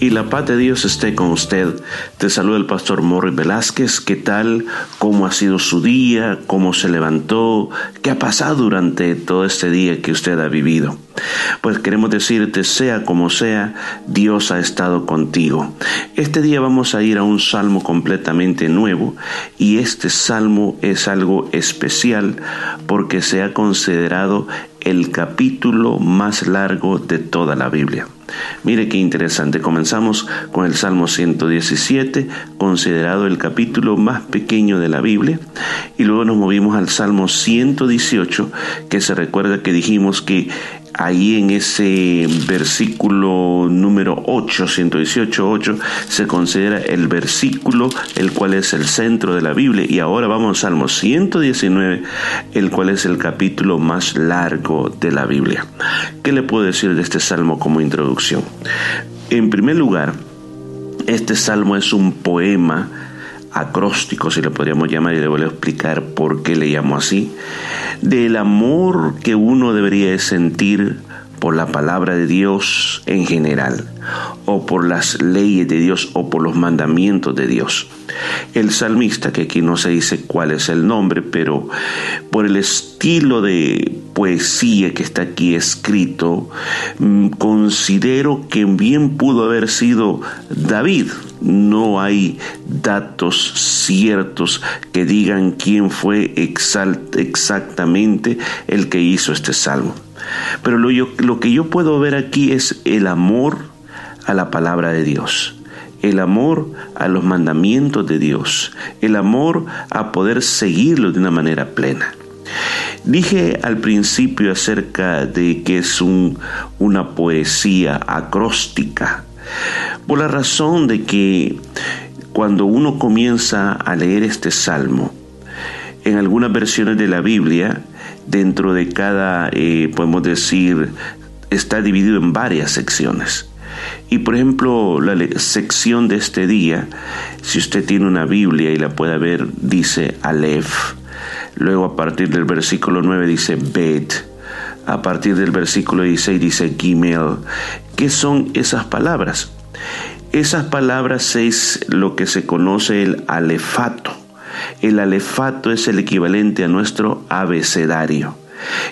y la paz de Dios esté con usted. Te saluda el pastor Morris Velázquez. ¿Qué tal? ¿Cómo ha sido su día? ¿Cómo se levantó? ¿Qué ha pasado durante todo este día que usted ha vivido? Pues queremos decirte, sea como sea, Dios ha estado contigo. Este día vamos a ir a un salmo completamente nuevo y este salmo es algo especial porque se ha considerado el capítulo más largo de toda la Biblia. Mire qué interesante. Comenzamos con el Salmo 117, considerado el capítulo más pequeño de la Biblia, y luego nos movimos al Salmo 118, que se recuerda que dijimos que ahí en ese versículo número 8, 118, 8, se considera el versículo el cual es el centro de la Biblia. Y ahora vamos al Salmo 119, el cual es el capítulo más largo de la Biblia. ¿Qué le puedo decir de este salmo como introducción? En primer lugar, este salmo es un poema acróstico, si le podríamos llamar, y le voy a explicar por qué le llamo así, del amor que uno debería sentir por la palabra de Dios en general, o por las leyes de Dios, o por los mandamientos de Dios. El salmista, que aquí no se dice cuál es el nombre, pero por el estilo de poesía que está aquí escrito, mm, considero que bien pudo haber sido David. No hay datos ciertos que digan quién fue exactamente el que hizo este salmo. Pero lo, que yo puedo ver aquí es el amor a la palabra de Dios el amor a los mandamientos de Dios, el amor a poder seguirlo de una manera plena. Dije al principio acerca de que es una poesía acróstica, por la razón de que cuando uno comienza a leer este salmo, en algunas versiones de la Biblia, dentro de cada, eh, podemos decir, está dividido en varias secciones. Y por ejemplo, la sección de este día, si usted tiene una Biblia y la puede ver, dice Aleph. Luego a partir del versículo 9 dice Bet. A partir del versículo 16 dice Gimel. ¿Qué son esas palabras? Esas palabras es lo que se conoce el alefato. El alefato es el equivalente a nuestro abecedario.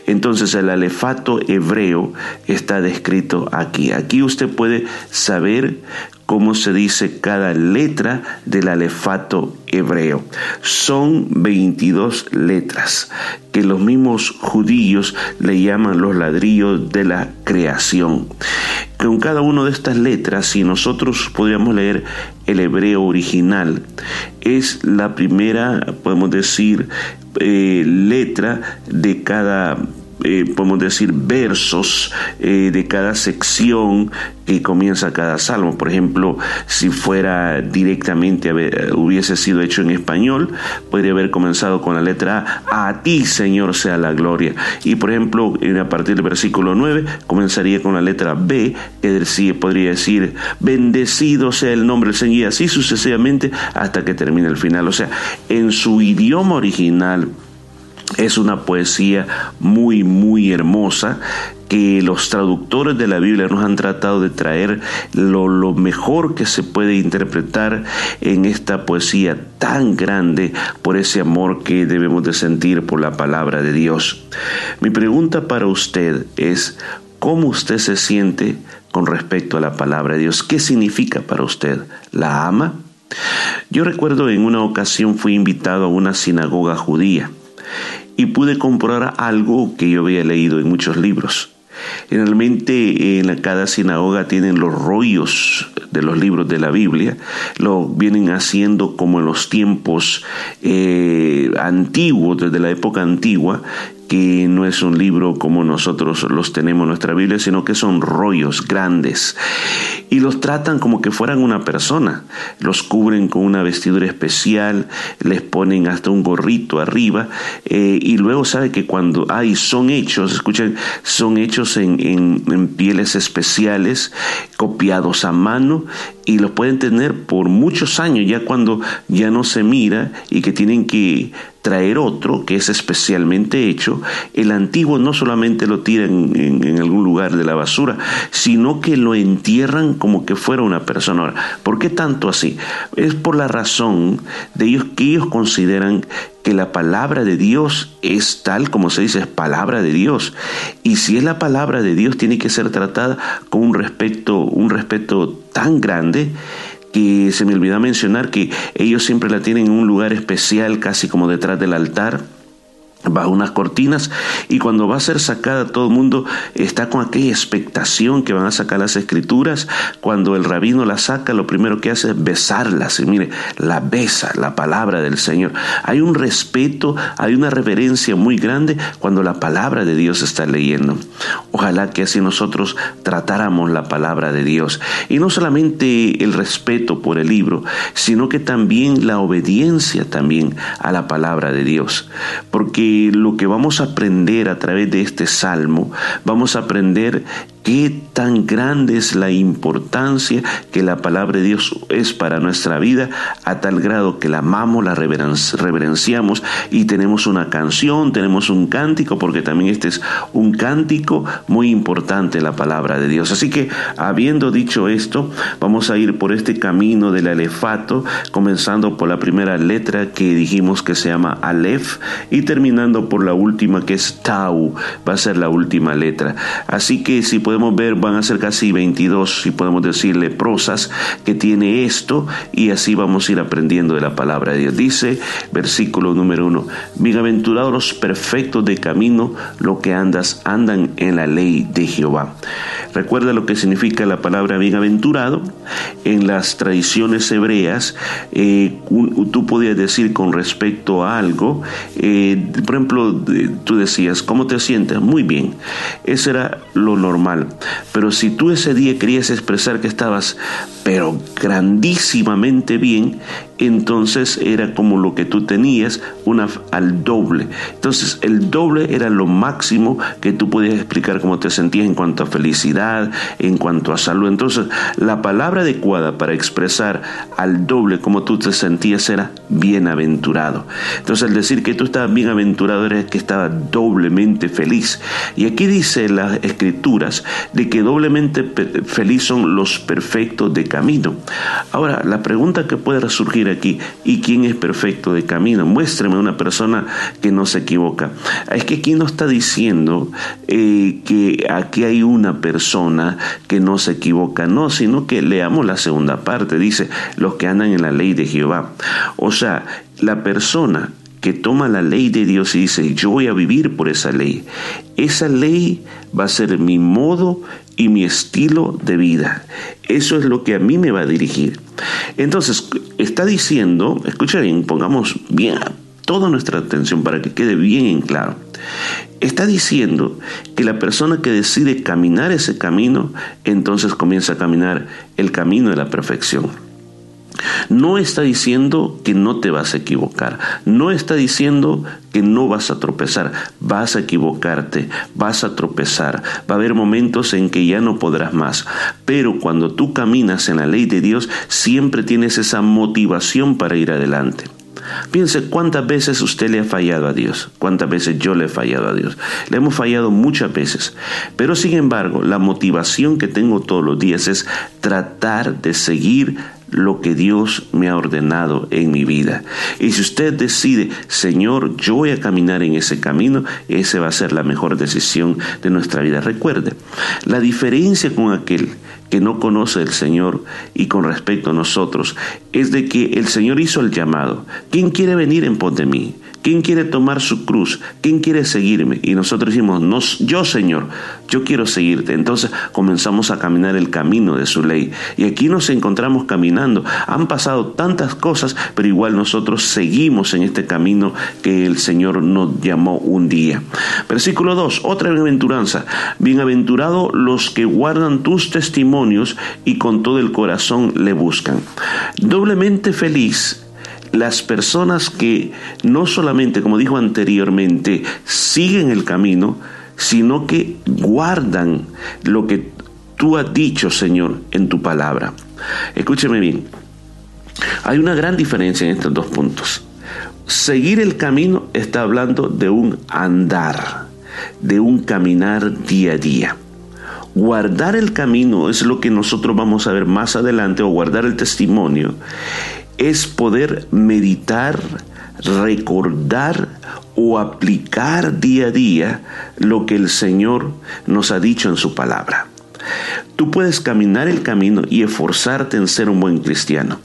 Entonces el alefato hebreo está descrito aquí. Aquí usted puede saber cómo se dice cada letra del alefato hebreo. Son 22 letras que los mismos judíos le llaman los ladrillos de la creación. Con cada una de estas letras, si nosotros podríamos leer el hebreo original, es la primera, podemos decir, eh, letra de cada eh, podemos decir, versos eh, de cada sección que comienza cada salmo. Por ejemplo, si fuera directamente, hubiese sido hecho en español, podría haber comenzado con la letra A. A ti, Señor, sea la gloria. Y por ejemplo, a partir del versículo 9, comenzaría con la letra B, que podría decir, bendecido sea el nombre del Señor, y así sucesivamente hasta que termine el final. O sea, en su idioma original, es una poesía muy, muy hermosa que los traductores de la Biblia nos han tratado de traer lo, lo, mejor que se puede interpretar en esta poesía tan grande por ese amor que debemos de sentir por la palabra de Dios. Mi pregunta para usted es, ¿cómo usted se siente con respecto a la palabra de Dios? ¿Qué significa para usted? ¿La ama? Yo recuerdo en una ocasión fui invitado a una sinagoga judía y pude comprar algo que yo había leído en muchos libros. Generalmente en cada sinagoga tienen los rollos de los libros de la Biblia, lo vienen haciendo como en los tiempos eh, antiguos, desde la época antigua, que no es un libro como nosotros los tenemos en nuestra Biblia, sino que son rollos grandes. Y los tratan como que fueran una persona. Los cubren con una vestidura especial, les ponen hasta un gorrito arriba, eh, y luego sabe que cuando hay, son hechos, escuchen, son hechos en, en pieles especiales, copiados a mano, y los pueden tener por muchos años, ya cuando ya no se mira y que tienen que traer otro que es especialmente hecho, el antiguo no solamente lo tiran en, algún lugar de la basura, sino que lo entierran como que fuera una persona. ¿Por qué tanto así? Es por la razón de ellos que ellos consideran que la palabra de Dios es tal como se dice, es palabra de Dios. Y si es la palabra de Dios, tiene que ser tratada con un respeto, un respeto tan grande que se me olvidó mencionar que ellos siempre la tienen en un lugar especial, casi como detrás del altar bajo unas cortinas y cuando va a ser sacada todo el mundo está con aquella expectación que van a sacar las escrituras. Cuando el rabino la saca lo primero que hace es besarlas y mire la besa la palabra del Señor. Hay un respeto hay una reverencia muy grande cuando la palabra de Dios está leyendo. Ojalá que así nosotros tratáramos la palabra de Dios. Y no solamente el respeto por el libro sino que también la obediencia también a la palabra de Dios. Porque lo que vamos a aprender a través de este salmo, vamos a aprender qué tan grande es la importancia que la palabra de Dios es para nuestra vida, a tal grado que la amamos, la reverenciamos y tenemos una canción, tenemos un cántico, porque también este es un cántico muy importante, la palabra de Dios. Así que, habiendo dicho esto, vamos a ir por este camino del alefato, comenzando por la primera letra que dijimos que se llama Aleph y terminando por la última que es Tau, va a ser la última letra. Así que si podemos ver, van a ser casi 22, si podemos decirle, prosas que tiene esto y así vamos a ir aprendiendo de la palabra de Dios. Dice, versículo número uno, bienaventurados los perfectos de camino, lo que andas, andan en la ley de Jehová. Recuerda lo que significa la palabra bienaventurado. En las tradiciones hebreas, eh, tú podías decir con respecto a algo, eh, por ejemplo, tú decías, ¿cómo te sientes? Muy bien. Eso era lo normal pero si tú ese día querías expresar que estabas pero grandísimamente bien, entonces era como lo que tú tenías una, al doble. Entonces el doble era lo máximo que tú podías explicar cómo te sentías en cuanto a felicidad, en cuanto a salud. Entonces la palabra adecuada para expresar al doble cómo tú te sentías era bienaventurado. Entonces al decir que tú estabas bienaventurado era que estabas doblemente feliz. Y aquí dice las escrituras de que doblemente feliz son los perfectos de camino. Ahora, la pregunta que puede resurgir aquí, ¿y quién es perfecto de camino? Muéstreme una persona que no se equivoca. Es que aquí no está diciendo eh, que aquí hay una persona que no se equivoca, no, sino que leamos la segunda parte, dice, los que andan en la ley de Jehová. O sea, la persona que toma la ley de Dios y dice, yo voy a vivir por esa ley. Esa ley va a ser mi modo y mi estilo de vida. Eso es lo que a mí me va a dirigir. Entonces, está diciendo, escucha bien, pongamos bien toda nuestra atención para que quede bien en claro. Está diciendo que la persona que decide caminar ese camino, entonces comienza a caminar el camino de la perfección. No está diciendo que no te vas a equivocar, no está diciendo que no vas a tropezar, vas a equivocarte, vas a tropezar, va a haber momentos en que ya no podrás más, pero cuando tú caminas en la ley de Dios, siempre tienes esa motivación para ir adelante. Piense cuántas veces usted le ha fallado a Dios, cuántas veces yo le he fallado a Dios. Le hemos fallado muchas veces, pero sin embargo la motivación que tengo todos los días es tratar de seguir lo que Dios me ha ordenado en mi vida. Y si usted decide, Señor, yo voy a caminar en ese camino, esa va a ser la mejor decisión de nuestra vida. Recuerde, la diferencia con aquel que no conoce el Señor y con respecto a nosotros es de que el Señor hizo el llamado. ¿Quién quiere venir en pos de mí? ¿Quién quiere tomar su cruz? ¿Quién quiere seguirme? Y nosotros decimos, yo Señor, yo quiero seguirte. Entonces comenzamos a caminar el camino de su ley. Y aquí nos encontramos caminando. Han pasado tantas cosas, pero igual nosotros seguimos en este camino que el Señor nos llamó un día. Versículo 2, otra bienaventuranza. Bienaventurado los que guardan tus testimonios y con todo el corazón le buscan. Doblemente feliz las personas que no solamente, como dijo anteriormente, siguen el camino, sino que guardan lo que tú has dicho, Señor, en tu palabra. Escúcheme bien, hay una gran diferencia en estos dos puntos. seguir el camino está hablando de un andar, de un caminar día a día. Guardar el camino es lo que nosotros vamos a ver más adelante, o guardar el testimonio, es poder meditar, recordar o aplicar día a día lo que el Señor nos ha dicho en su palabra. Tú puedes caminar el camino y esforzarte en ser un buen cristiano.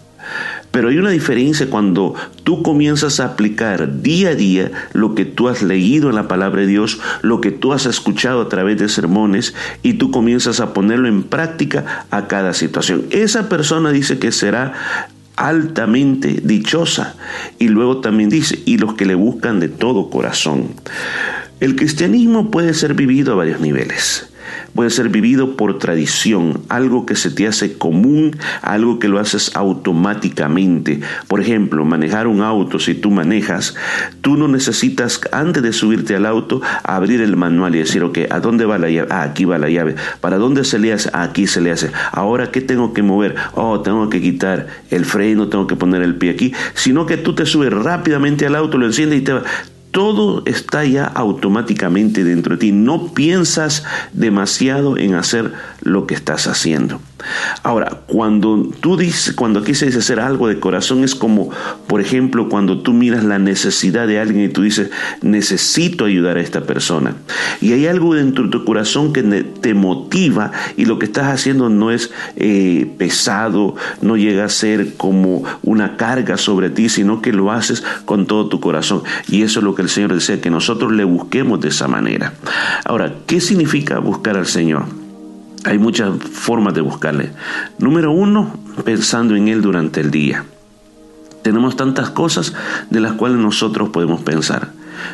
Pero hay una diferencia cuando tú comienzas a aplicar día a día lo que tú has leído en la palabra de Dios, lo que tú has escuchado a través de sermones y tú comienzas a ponerlo en práctica a cada situación. Esa persona dice que será altamente dichosa. Y luego también dice, y los que le buscan de todo corazón. El cristianismo puede ser vivido a varios niveles puede ser vivido por tradición, algo que se te hace común, algo que lo haces automáticamente. Por ejemplo, manejar un auto, si tú manejas, tú no necesitas antes de subirte al auto abrir el manual y decir, ok, ¿a dónde va la llave? Ah, aquí va la llave. ¿Para dónde se le hace? Ah, aquí se le hace. Ahora, ¿qué tengo que mover? Oh, tengo que quitar el freno, tengo que poner el pie aquí. Sino que tú te subes rápidamente al auto, lo enciendes y te todo está ya automáticamente dentro de ti. No piensas demasiado en hacer lo que estás haciendo. Ahora, cuando tú dices, cuando aquí se dice hacer algo de corazón, es como, por ejemplo, cuando tú miras la necesidad de alguien y tú dices, necesito ayudar a esta persona. Y hay algo dentro de tu corazón que te motiva y lo que estás haciendo no es eh, pesado, no llega a ser como una carga sobre ti, sino que lo haces con todo tu corazón. Y eso es lo que el Señor desea, que nosotros le busquemos de esa manera. Ahora, ¿qué significa buscar al Señor? Hay muchas formas de buscarle. Número uno, pensando en Él durante el día. Tenemos tantas cosas de las cuales nosotros podemos pensar.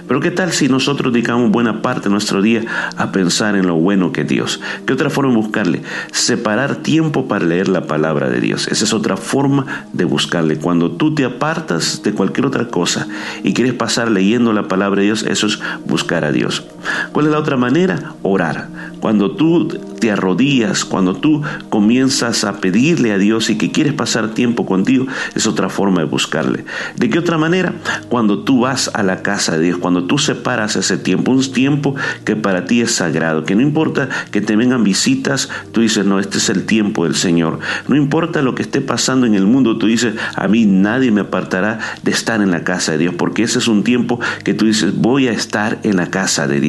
Pero ¿qué tal si nosotros dedicamos buena parte de nuestro día a pensar en lo bueno que Dios? ¿Qué otra forma de buscarle? Separar tiempo para leer la palabra de Dios. Esa es otra forma de buscarle. Cuando tú te apartas de cualquier otra cosa y quieres pasar leyendo la palabra de Dios, eso es buscar a Dios. ¿Cuál es la otra manera? Orar. Cuando tú te arrodillas, cuando tú comienzas a pedirle a Dios y que quieres pasar tiempo contigo, es otra forma de buscarle. ¿De qué otra manera? Cuando tú vas a la casa de Dios, cuando tú separas ese tiempo, un tiempo que para ti es sagrado, que no importa que te vengan visitas, tú dices, no, este es el tiempo del Señor. No importa lo que esté pasando en el mundo, tú dices, a mí nadie me apartará de estar en la casa de Dios, porque ese es un tiempo que tú dices, voy a estar en la casa de Dios.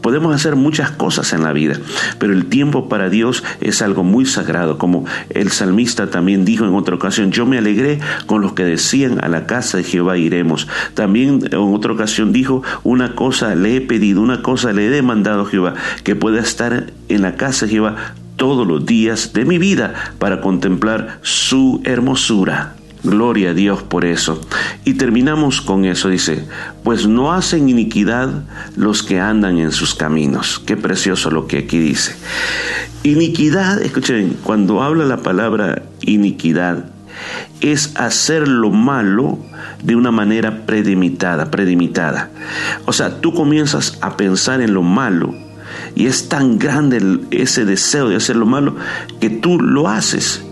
Podemos hacer muchas cosas en la vida, pero el tiempo para Dios es algo muy sagrado, como el salmista también dijo en otra ocasión, yo me alegré con los que decían a la casa de Jehová iremos. También en otra ocasión dijo, una cosa le he pedido, una cosa le he demandado a Jehová, que pueda estar en la casa de Jehová todos los días de mi vida para contemplar su hermosura. Gloria a Dios por eso. Y terminamos con eso, dice, pues no hacen iniquidad los que andan en sus caminos. Qué precioso lo que aquí dice. Iniquidad, escuchen, cuando habla la palabra iniquidad, es hacer lo malo de una manera predimitada, predimitada. O sea, tú comienzas a pensar en lo malo y es tan grande ese deseo de hacer lo malo que tú lo haces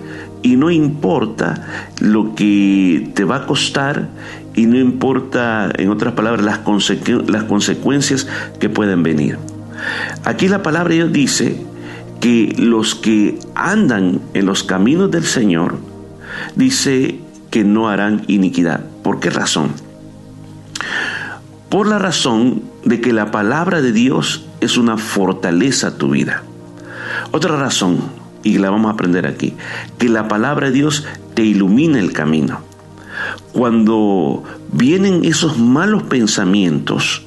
y no importa lo que te va a costar y no importa, en otras palabras, las, consecuencias que pueden venir. Aquí la palabra Dios dice que los que andan en los caminos del Señor, dice que no harán iniquidad. ¿Por qué razón? Por la razón de que la palabra de Dios es una fortaleza a tu vida. Otra razón, y la vamos a aprender aquí, que la palabra de Dios te ilumina el camino. Cuando vienen esos malos pensamientos,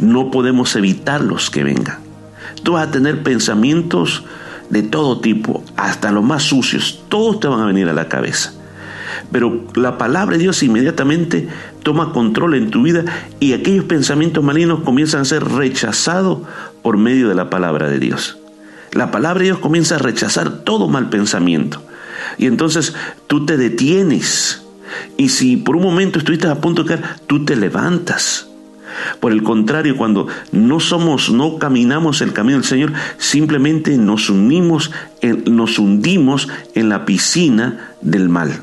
no podemos evitarlos que vengan. Tú vas a tener pensamientos de todo tipo, hasta los más sucios, todos te van a venir a la cabeza. Pero la palabra de Dios inmediatamente toma control en tu vida y aquellos pensamientos malignos comienzan a ser rechazados por medio de la palabra de Dios. La palabra de Dios comienza a rechazar todo mal pensamiento. Y entonces tú te detienes. Y si por un momento estuviste a punto de caer, tú te levantas. Por el contrario, cuando no somos, no caminamos el camino del Señor, simplemente nos unimos, nos hundimos en la piscina del mal.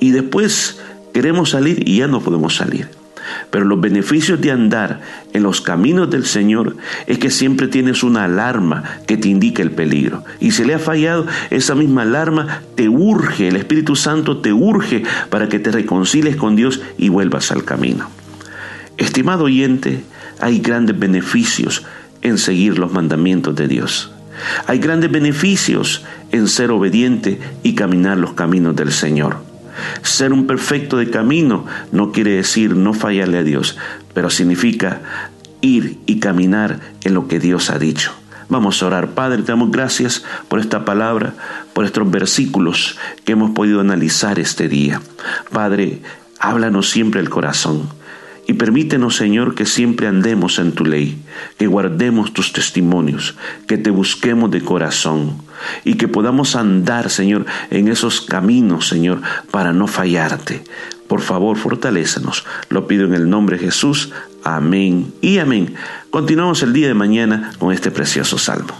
Y después queremos salir y ya no podemos salir. Pero los beneficios de andar en los caminos del Señor es que siempre tienes una alarma que te indica el peligro. Y si le ha fallado, esa misma alarma te urge, el Espíritu Santo te urge para que te reconcilies con Dios y vuelvas al camino. Estimado oyente, hay grandes beneficios en seguir los mandamientos de Dios. Hay grandes beneficios en ser obediente y caminar los caminos del Señor. Ser un perfecto de camino no quiere decir no fallarle a Dios, pero significa ir y caminar en lo que Dios ha dicho. Vamos a orar. Padre, te damos gracias por esta palabra, por estos versículos que hemos podido analizar este día. Padre, háblanos siempre el corazón. Y permítenos, Señor, que siempre andemos en tu ley, que guardemos tus testimonios, que te busquemos de corazón y que podamos andar, Señor, en esos caminos, Señor, para no fallarte. Por favor, fortalézanos. Lo pido en el nombre de Jesús. Amén y amén. Continuamos el día de mañana con este precioso salmo.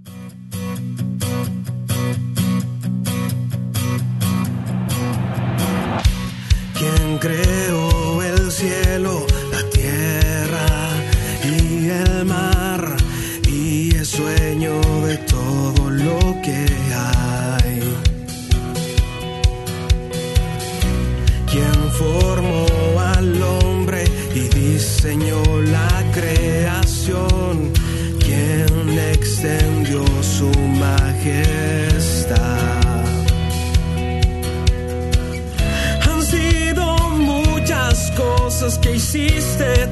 ¿Quién creó el cielo? Cosas